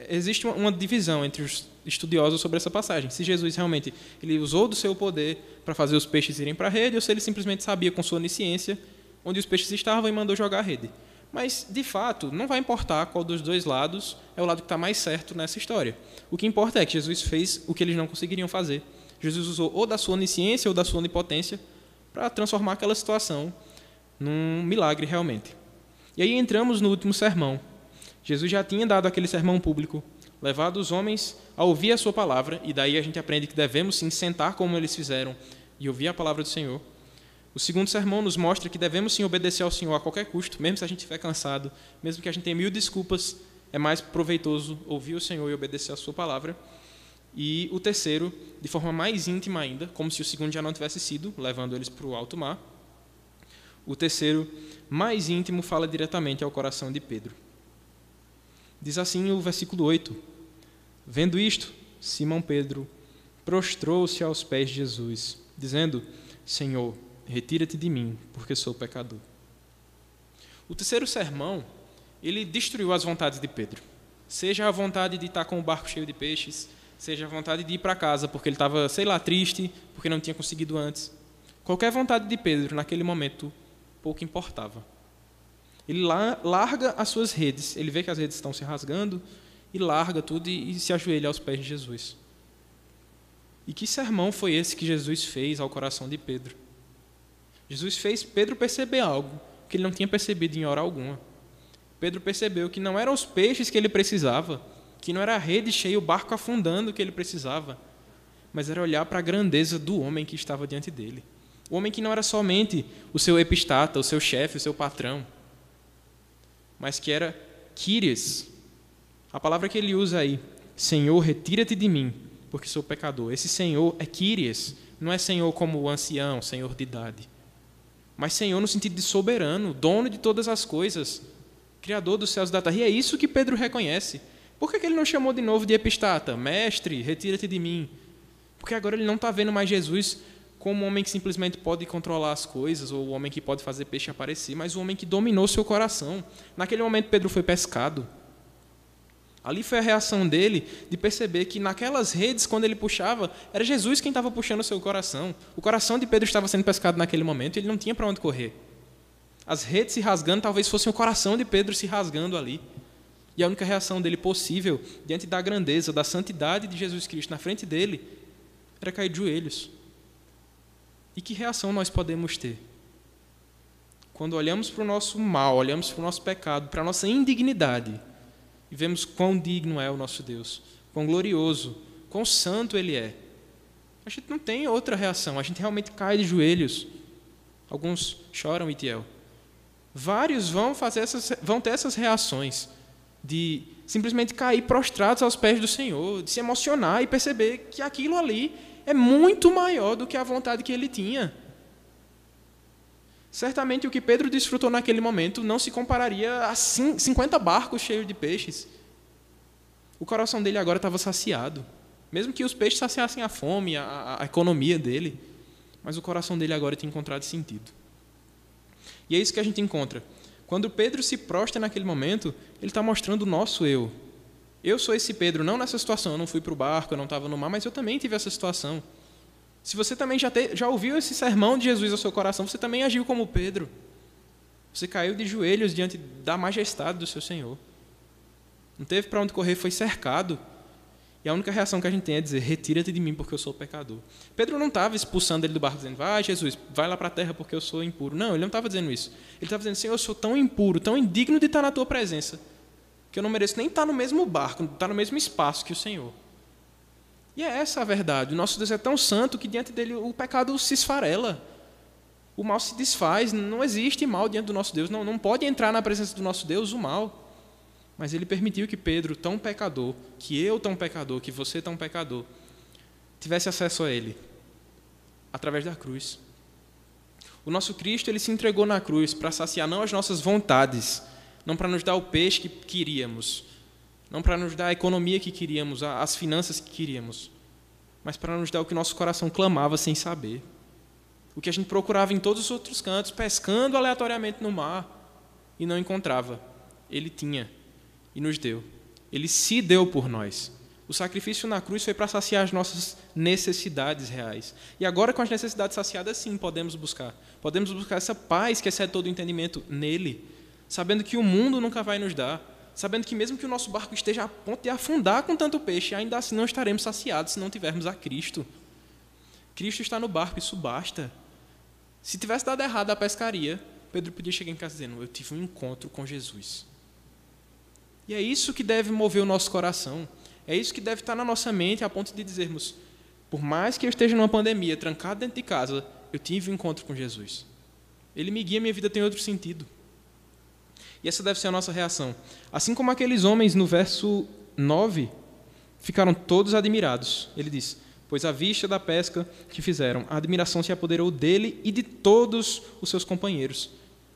existe uma divisão entre os estudiosos sobre essa passagem. Se Jesus realmente ele usou do seu poder para fazer os peixes irem para a rede, ou se ele simplesmente sabia com sua onisciência onde os peixes estavam e mandou jogar a rede. Mas, de fato, não vai importar qual dos dois lados é o lado que está mais certo nessa história. O que importa é que Jesus fez o que eles não conseguiriam fazer. Jesus usou ou da sua onisciência ou da sua onipotência para transformar aquela situação num milagre realmente. E aí entramos no último sermão. Jesus já tinha dado aquele sermão público, levado os homens a ouvir a sua palavra, e daí a gente aprende que devemos sim sentar como eles fizeram e ouvir a palavra do Senhor. O segundo sermão nos mostra que devemos sim obedecer ao Senhor a qualquer custo, mesmo se a gente estiver cansado, mesmo que a gente tenha mil desculpas, é mais proveitoso ouvir o Senhor e obedecer a sua palavra. E o terceiro, de forma mais íntima ainda, como se o segundo já não tivesse sido, levando eles para o alto mar. O terceiro, mais íntimo, fala diretamente ao coração de Pedro. Diz assim o versículo 8: Vendo isto, Simão Pedro prostrou-se aos pés de Jesus, dizendo: Senhor, retira-te de mim, porque sou pecador. O terceiro sermão, ele destruiu as vontades de Pedro. Seja a vontade de estar com o barco cheio de peixes, seja a vontade de ir para casa porque ele estava, sei lá, triste, porque não tinha conseguido antes. Qualquer vontade de Pedro naquele momento pouco importava. Ele larga as suas redes, ele vê que as redes estão se rasgando e larga tudo e, se ajoelha aos pés de Jesus. E que sermão foi esse que Jesus fez ao coração de Pedro? Jesus fez Pedro perceber algo que ele não tinha percebido em hora alguma. Pedro percebeu que não eram os peixes que ele precisava, que não era a rede cheia, o barco afundando que ele precisava, mas era olhar para a grandeza do homem que estava diante dele. O homem que não era somente o seu epistata, o seu chefe, o seu patrão, mas que era Quírias. A palavra que ele usa aí, Senhor, retira-te de mim, porque sou pecador. Esse Senhor é Quírias, não é Senhor como o ancião, Senhor de idade mas Senhor no sentido de soberano, dono de todas as coisas, Criador dos céus e da terra. E é isso que Pedro reconhece. Por que ele não chamou de novo de epistata? Mestre, retira-te de mim. Porque agora ele não está vendo mais Jesus como um homem que simplesmente pode controlar as coisas, ou o um homem que pode fazer peixe aparecer, mas um homem que dominou seu coração. Naquele momento, Pedro foi pescado. Ali foi a reação dele de perceber que naquelas redes, quando ele puxava, era Jesus quem estava puxando o seu coração. O coração de Pedro estava sendo pescado naquele momento e ele não tinha para onde correr. As redes se rasgando talvez fossem o coração de Pedro se rasgando ali. E a única reação dele possível, diante da grandeza, da santidade de Jesus Cristo na frente dele, era cair de joelhos. E que reação nós podemos ter? Quando olhamos para o nosso mal, olhamos para o nosso pecado, para a nossa indignidade, e vemos quão digno é o nosso Deus, quão glorioso, quão santo Ele é. A gente não tem outra reação, a gente realmente cai de joelhos. Alguns choram, Itiel. Vários vão, fazer essas, vão ter essas reações de simplesmente cair prostrados aos pés do Senhor, de se emocionar e perceber que aquilo ali é muito maior do que a vontade que ele tinha. Certamente o que Pedro desfrutou naquele momento não se compararia a 50 barcos cheios de peixes. O coração dele agora estava saciado. Mesmo que os peixes saciassem a fome, a, a economia dele. Mas o coração dele agora tinha encontrado sentido. E é isso que a gente encontra. Quando Pedro se prostra naquele momento, ele está mostrando o nosso eu. Eu sou esse Pedro, não nessa situação. Eu não fui para o barco, eu não estava no mar, mas eu também tive essa situação. Se você também já, te, já ouviu esse sermão de Jesus ao seu coração, você também agiu como Pedro. Você caiu de joelhos diante da majestade do seu Senhor. Não teve para onde correr, foi cercado. E a única reação que a gente tem é dizer: Retira-te de mim, porque eu sou pecador. Pedro não estava expulsando ele do barco, dizendo: Vai, Jesus, vai lá para a terra, porque eu sou impuro. Não, ele não estava dizendo isso. Ele estava dizendo: Senhor, eu sou tão impuro, tão indigno de estar na tua presença, que eu não mereço nem estar no mesmo barco, estar no mesmo espaço que o Senhor. E é essa a verdade. O nosso Deus é tão santo que diante dele o pecado se esfarela. O mal se desfaz. Não existe mal diante do nosso Deus. Não, não pode entrar na presença do nosso Deus o mal. Mas ele permitiu que Pedro, tão pecador, que eu, tão pecador, que você, tão pecador, tivesse acesso a ele através da cruz. O nosso Cristo ele se entregou na cruz para saciar não as nossas vontades, não para nos dar o peixe que queríamos, não para nos dar a economia que queríamos, as finanças que queríamos, mas para nos dar o que nosso coração clamava sem saber. O que a gente procurava em todos os outros cantos, pescando aleatoriamente no mar e não encontrava. Ele tinha nos deu. Ele se deu por nós. O sacrifício na cruz foi para saciar as nossas necessidades reais. E agora, com as necessidades saciadas, sim, podemos buscar. Podemos buscar essa paz que excede todo o entendimento nele, sabendo que o mundo nunca vai nos dar, sabendo que, mesmo que o nosso barco esteja a ponto de afundar com tanto peixe, ainda assim não estaremos saciados se não tivermos a Cristo. Cristo está no barco, isso basta. Se tivesse dado errado a pescaria, Pedro podia chegar em casa dizendo: Eu tive um encontro com Jesus. E é isso que deve mover o nosso coração. É isso que deve estar na nossa mente, a ponto de dizermos: por mais que eu esteja numa pandemia, trancado dentro de casa, eu tive um encontro com Jesus. Ele me guia, minha vida tem outro sentido. E essa deve ser a nossa reação. Assim como aqueles homens no verso 9 ficaram todos admirados. Ele diz: Pois à vista da pesca que fizeram, a admiração se apoderou dele e de todos os seus companheiros.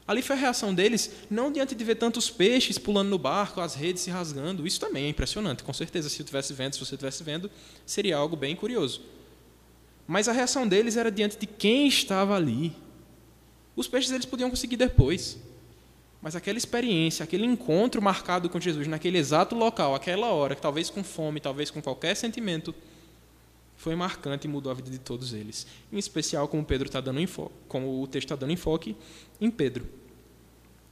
Ali foi a reação deles, não diante de ver tantos peixes pulando no barco, as redes se rasgando. Isso também é impressionante, com certeza. Se eu tivesse vendo, se você estivesse vendo, seria algo bem curioso. Mas a reação deles era diante de quem estava ali. Os peixes eles podiam conseguir depois. Mas aquela experiência, aquele encontro marcado com Jesus naquele exato local, aquela hora, talvez com fome, talvez com qualquer sentimento, foi marcante e mudou a vida de todos eles. Em especial, como Pedro está dando como o texto está dando enfoque em Pedro.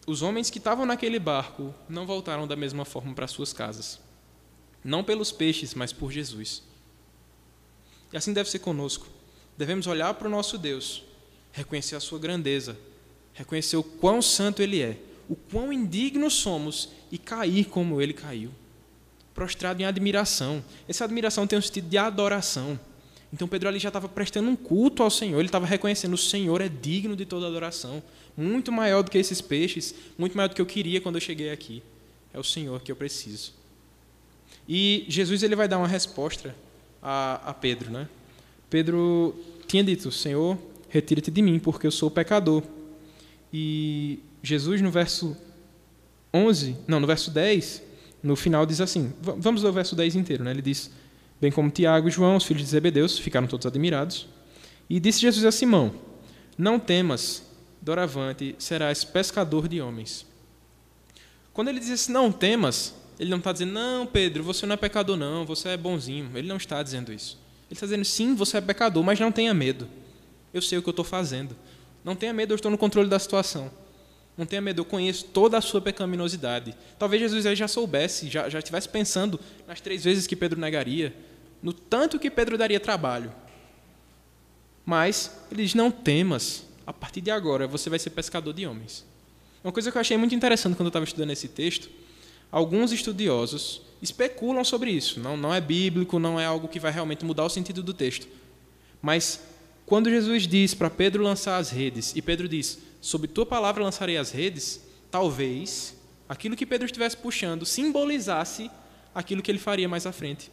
Os homens que estavam naquele barco não voltaram da mesma forma para suas casas. Não pelos peixes, mas por Jesus. E assim deve ser conosco. Devemos olhar para o nosso Deus, reconhecer a sua grandeza, reconhecer o quão santo ele é, o quão indignos somos e cair como ele caiu prostrado em admiração. Essa admiração tem um sentido de adoração. Então Pedro ali já estava prestando um culto ao Senhor, ele estava reconhecendo o Senhor é digno de toda adoração, muito maior do que esses peixes, muito maior do que eu queria quando eu cheguei aqui. É o Senhor que eu preciso. E Jesus ele vai dar uma resposta a, a Pedro, né? Pedro tinha dito: Senhor, retira-te de mim, porque eu sou pecador. E Jesus no verso 11, não, no verso 10, no final diz assim: vamos ler o verso 10 inteiro, né? Ele diz: Bem como Tiago e João, os filhos de Zebedeus, ficaram todos admirados. E disse Jesus a Simão: Não temas, doravante serás pescador de homens. Quando ele diz assim, não temas, ele não está dizendo, não, Pedro, você não é pecador, não, você é bonzinho. Ele não está dizendo isso. Ele está dizendo, sim, você é pecador, mas não tenha medo. Eu sei o que eu estou fazendo. Não tenha medo, eu estou no controle da situação. Não tenha medo, eu conheço toda a sua pecaminosidade. Talvez Jesus já soubesse, já, já estivesse pensando nas três vezes que Pedro negaria, no tanto que Pedro daria trabalho. Mas ele diz: Não temas, a partir de agora você vai ser pescador de homens. Uma coisa que eu achei muito interessante quando eu estava estudando esse texto, alguns estudiosos especulam sobre isso. Não, não é bíblico, não é algo que vai realmente mudar o sentido do texto. Mas quando Jesus diz para Pedro lançar as redes, e Pedro diz: Sob tua palavra lançarei as redes, talvez aquilo que Pedro estivesse puxando simbolizasse aquilo que ele faria mais à frente.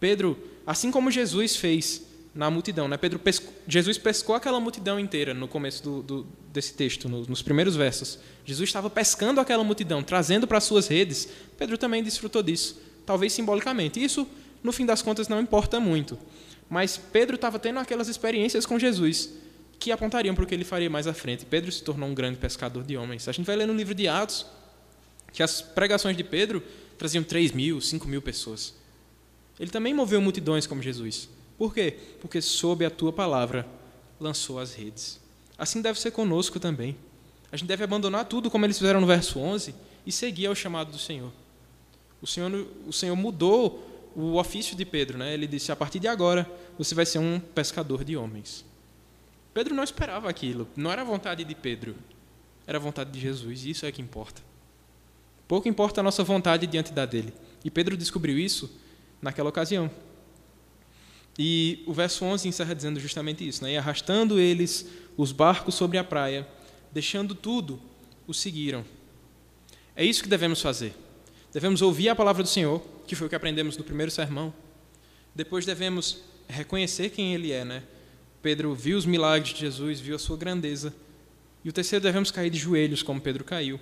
Pedro, assim como Jesus fez na multidão. Né? Pedro pescou, Jesus pescou aquela multidão inteira no começo do, do, desse texto, no, nos primeiros versos. Jesus estava pescando aquela multidão, trazendo para suas redes. Pedro também desfrutou disso, talvez simbolicamente. Isso, no fim das contas, não importa muito. Mas Pedro estava tendo aquelas experiências com Jesus que apontariam para o que ele faria mais à frente. Pedro se tornou um grande pescador de homens. A gente vai ler no livro de Atos que as pregações de Pedro traziam 3 mil, 5 mil pessoas. Ele também moveu multidões como Jesus. Por quê? Porque sob a tua palavra lançou as redes. Assim deve ser conosco também. A gente deve abandonar tudo, como eles fizeram no verso 11, e seguir ao chamado do Senhor. O Senhor, o Senhor mudou o ofício de Pedro. Né? Ele disse: a partir de agora, você vai ser um pescador de homens. Pedro não esperava aquilo. Não era a vontade de Pedro, era a vontade de Jesus. E isso é que importa. Pouco importa a nossa vontade diante da dele. E Pedro descobriu isso naquela ocasião. E o verso 11 encerra dizendo justamente isso, né? E arrastando eles os barcos sobre a praia, deixando tudo, o seguiram. É isso que devemos fazer. Devemos ouvir a palavra do Senhor, que foi o que aprendemos no primeiro sermão. Depois devemos reconhecer quem Ele é, né? Pedro viu os milagres de Jesus, viu a sua grandeza. E o terceiro, devemos cair de joelhos, como Pedro caiu.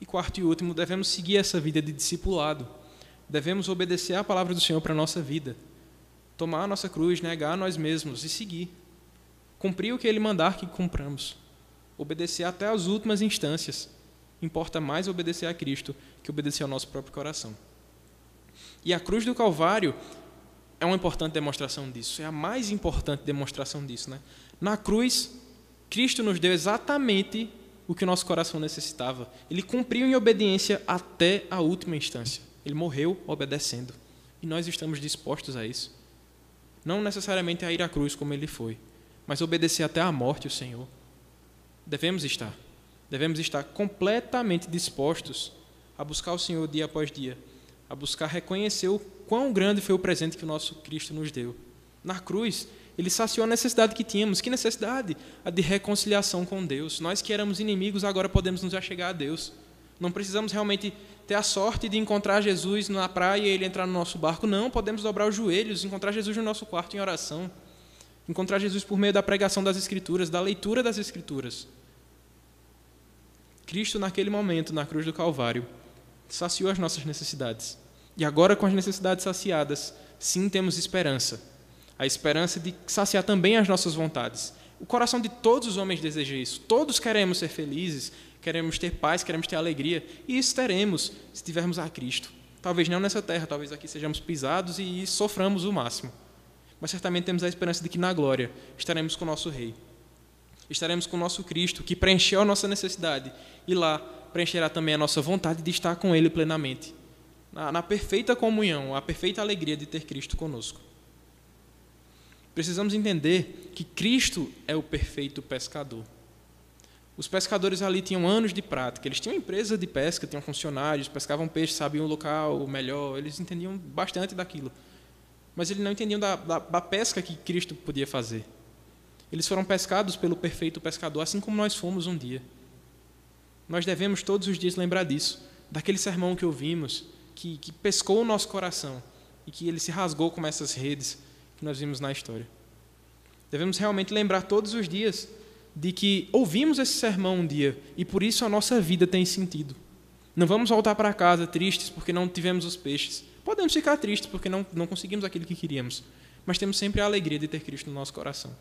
E quarto e último, devemos seguir essa vida de discipulado. Devemos obedecer a palavra do Senhor para a nossa vida tomar a nossa cruz, negar a nós mesmos e seguir. Cumprir o que Ele mandar que cumpramos. Obedecer até as últimas instâncias. Importa mais obedecer a Cristo que obedecer ao nosso próprio coração. E a cruz do Calvário é uma importante demonstração disso. É a mais importante demonstração disso. Né? Na cruz, Cristo nos deu exatamente o que o nosso coração necessitava. Ele cumpriu em obediência até a última instância. Ele morreu obedecendo. E nós estamos dispostos a isso. Não necessariamente a ir à cruz como ele foi, mas obedecer até a morte o Senhor. Devemos estar. Devemos estar completamente dispostos a buscar o Senhor dia após dia, a buscar reconhecer o quão grande foi o presente que o nosso Cristo nos deu. Na cruz, ele saciou a necessidade que tínhamos. Que necessidade? A de reconciliação com Deus. Nós que éramos inimigos, agora podemos nos achegar a Deus. Não precisamos realmente ter a sorte de encontrar Jesus na praia e ele entrar no nosso barco. Não, podemos dobrar os joelhos, encontrar Jesus no nosso quarto em oração. Encontrar Jesus por meio da pregação das Escrituras, da leitura das Escrituras. Cristo, naquele momento, na cruz do Calvário, saciou as nossas necessidades. E agora, com as necessidades saciadas, sim temos esperança. A esperança de saciar também as nossas vontades. O coração de todos os homens deseja isso. Todos queremos ser felizes, queremos ter paz, queremos ter alegria, e isso teremos se tivermos a Cristo. Talvez não nessa terra, talvez aqui sejamos pisados e soframos o máximo. Mas certamente temos a esperança de que na glória estaremos com o nosso Rei. Estaremos com o nosso Cristo, que preencheu a nossa necessidade, e lá preencherá também a nossa vontade de estar com Ele plenamente. Na, na perfeita comunhão, a perfeita alegria de ter Cristo conosco. Precisamos entender que Cristo é o perfeito pescador. Os pescadores ali tinham anos de prática, eles tinham empresa de pesca, tinham funcionários, pescavam peixe, sabiam o local melhor, eles entendiam bastante daquilo. Mas eles não entendiam da, da, da pesca que Cristo podia fazer. Eles foram pescados pelo perfeito pescador, assim como nós fomos um dia. Nós devemos todos os dias lembrar disso, daquele sermão que ouvimos, que, que pescou o nosso coração e que ele se rasgou como essas redes que nós vimos na história. Devemos realmente lembrar todos os dias de que ouvimos esse sermão um dia e por isso a nossa vida tem sentido. Não vamos voltar para casa tristes porque não tivemos os peixes. Podemos ficar tristes porque não, não conseguimos aquilo que queríamos, mas temos sempre a alegria de ter Cristo no nosso coração.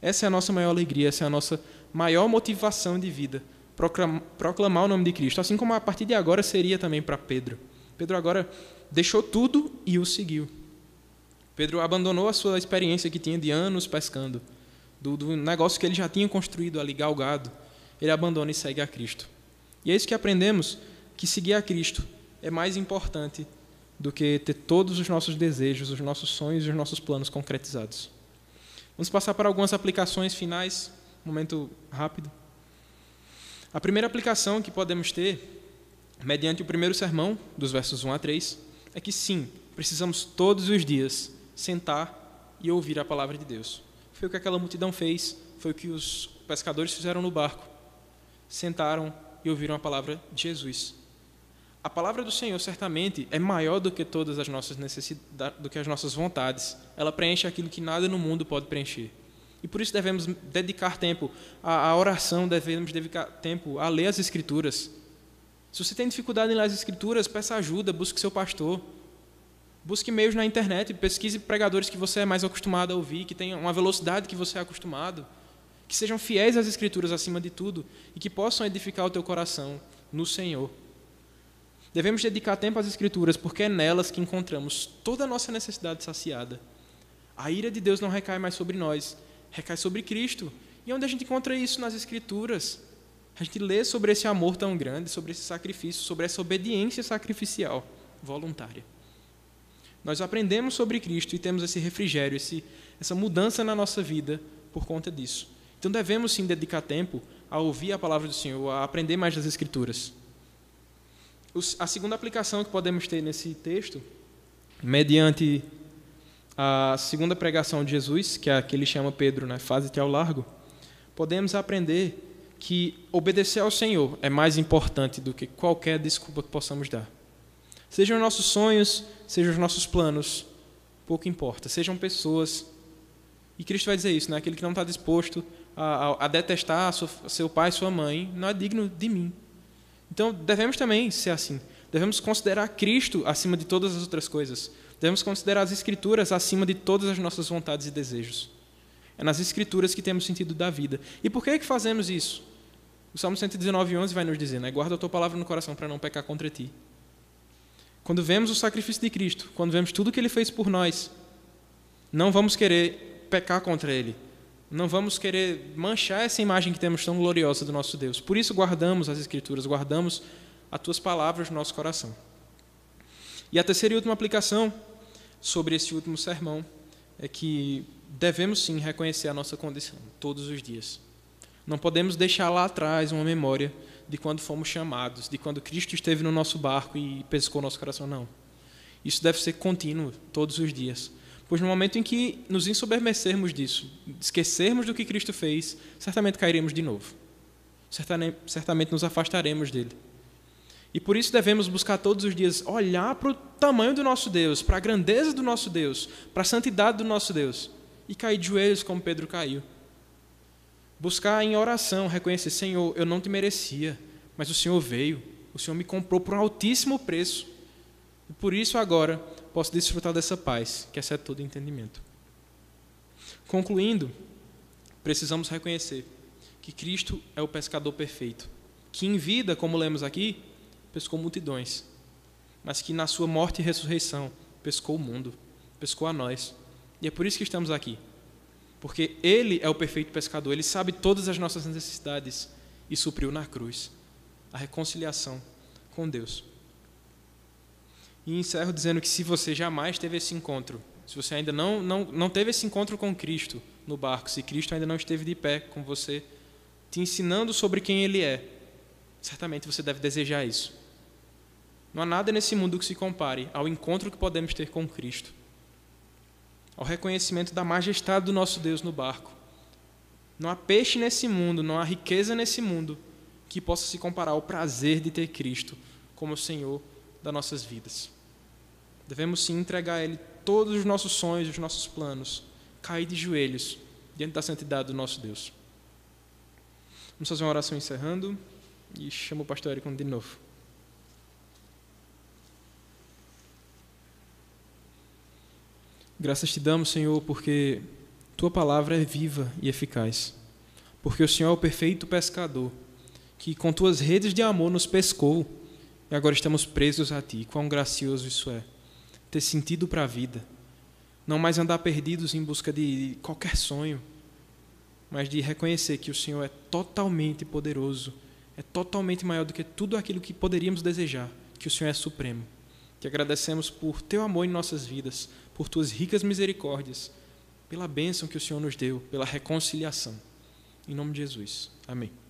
Essa é a nossa maior alegria, essa é a nossa maior motivação de vida, proclamar o nome de Cristo, assim como a partir de agora seria também para Pedro. Pedro agora deixou tudo e o seguiu. Pedro abandonou a sua experiência que tinha de anos pescando do, do negócio que ele já tinha construído ali, galgado, ele abandona e segue a Cristo. E é isso que aprendemos, que seguir a Cristo é mais importante do que ter todos os nossos desejos, os nossos sonhos e os nossos planos concretizados. Vamos passar para algumas aplicações finais, momento rápido. A primeira aplicação que podemos ter, mediante o primeiro sermão, dos versos 1 a 3, é que sim, precisamos todos os dias sentar e ouvir a palavra de Deus. Foi o que aquela multidão fez, foi o que os pescadores fizeram no barco. Sentaram e ouviram a palavra de Jesus. a palavra do Senhor certamente é maior do que todas as nossas necessidades, do que as nossas vontades. Ela preenche aquilo que nada no mundo pode preencher. E por isso devemos dedicar tempo à, oração, devemos dedicar tempo a ler as Escrituras. Se você tem dificuldade em ler as Escrituras, peça ajuda, busque seu pastor. Busque meios na internet, pesquise pregadores que você é mais acostumado a ouvir, que tenham uma velocidade que você é acostumado, que sejam fiéis às Escrituras acima de tudo e que possam edificar o teu coração no Senhor. Devemos dedicar tempo às Escrituras, porque é nelas que encontramos toda a nossa necessidade saciada. A ira de Deus não recai mais sobre nós, recai sobre Cristo. E onde a gente encontra isso nas Escrituras? A gente lê sobre esse amor tão grande, sobre esse sacrifício, sobre essa obediência sacrificial voluntária. Nós aprendemos sobre Cristo e temos esse refrigério, esse, essa mudança na nossa vida por conta disso. Então devemos sim dedicar tempo a ouvir a palavra do Senhor, a aprender mais das Escrituras. A segunda aplicação que podemos ter nesse texto, mediante a segunda pregação de Jesus, que é a que ele chama Pedro, né, faze-te ao largo, podemos aprender que obedecer ao Senhor é mais importante do que qualquer desculpa que possamos dar. Sejam nossos sonhos, sejam os nossos planos, pouco importa. Sejam pessoas. E Cristo vai dizer isso, né? aquele que não está disposto a, a, a detestar a sua, seu pai e sua mãe não é digno de mim. Então, devemos também ser assim. Devemos considerar Cristo acima de todas as outras coisas. Devemos considerar as Escrituras acima de todas as nossas vontades e desejos. É nas Escrituras que temos sentido da vida. E por que é que fazemos isso? O Salmo 119, 11 vai nos dizer, né? guarda a tua palavra no coração para não pecar contra ti. Quando vemos o sacrifício de Cristo, quando vemos tudo o que Ele fez por nós, não vamos querer pecar contra Ele, não vamos querer manchar essa imagem que temos tão gloriosa do nosso Deus. Por isso guardamos as Escrituras, guardamos as tuas palavras no nosso coração. E a terceira e última aplicação sobre esse último sermão é que devemos sim reconhecer a nossa condição todos os dias. Não podemos deixar lá atrás uma memória de quando fomos chamados, de quando Cristo esteve no nosso barco e pescou nosso coração, não. Isso deve ser contínuo, todos os dias. Pois no momento em que nos ensoberbecermos disso, esquecermos do que Cristo fez, certamente cairemos de novo. Certamente nos afastaremos dele. E por isso devemos buscar todos os dias olhar para o tamanho do nosso Deus, para a grandeza do nosso Deus, para a santidade do nosso Deus e cair de joelhos como Pedro caiu. Buscar em oração, reconhecer: Senhor, eu não te merecia, mas o Senhor veio, o Senhor me comprou por um altíssimo preço. E por isso agora posso desfrutar dessa paz, que excede todo entendimento. Concluindo, precisamos reconhecer que Cristo é o pescador perfeito, que em vida, como lemos aqui, pescou multidões, mas que na sua morte e ressurreição pescou o mundo, pescou a nós. E é por isso que estamos aqui. Porque Ele é o perfeito pescador, Ele sabe todas as nossas necessidades e supriu na cruz a reconciliação com Deus. E encerro dizendo que se você jamais teve esse encontro, se você ainda não, não, não teve esse encontro com Cristo no barco, se Cristo ainda não esteve de pé com você, te ensinando sobre quem Ele é, certamente você deve desejar isso. Não há nada nesse mundo que se compare ao encontro que podemos ter com Cristo, ao reconhecimento da majestade do nosso Deus no barco. Não há peixe nesse mundo, não há riqueza nesse mundo que possa se comparar ao prazer de ter Cristo como Senhor das nossas vidas. Devemos sim entregar a Ele todos os nossos sonhos, os nossos planos, cair de joelhos diante da santidade do nosso Deus. Vamos fazer uma oração encerrando e chamo o pastor Eric de novo. Graças te damos, Senhor, porque tua palavra é viva e eficaz. Porque o Senhor é o perfeito pescador, que com tuas redes de amor nos pescou e agora estamos presos a Ti. Quão gracioso isso é. Ter sentido para a vida. Não mais andar perdidos em busca de qualquer sonho, mas de reconhecer que o Senhor é totalmente poderoso, é totalmente maior do que tudo aquilo que poderíamos desejar, que o Senhor é supremo. Te agradecemos por Teu amor em nossas vidas, por Tuas ricas misericórdias, pela bênção que o Senhor nos deu, pela reconciliação. Em nome de Jesus. Amém.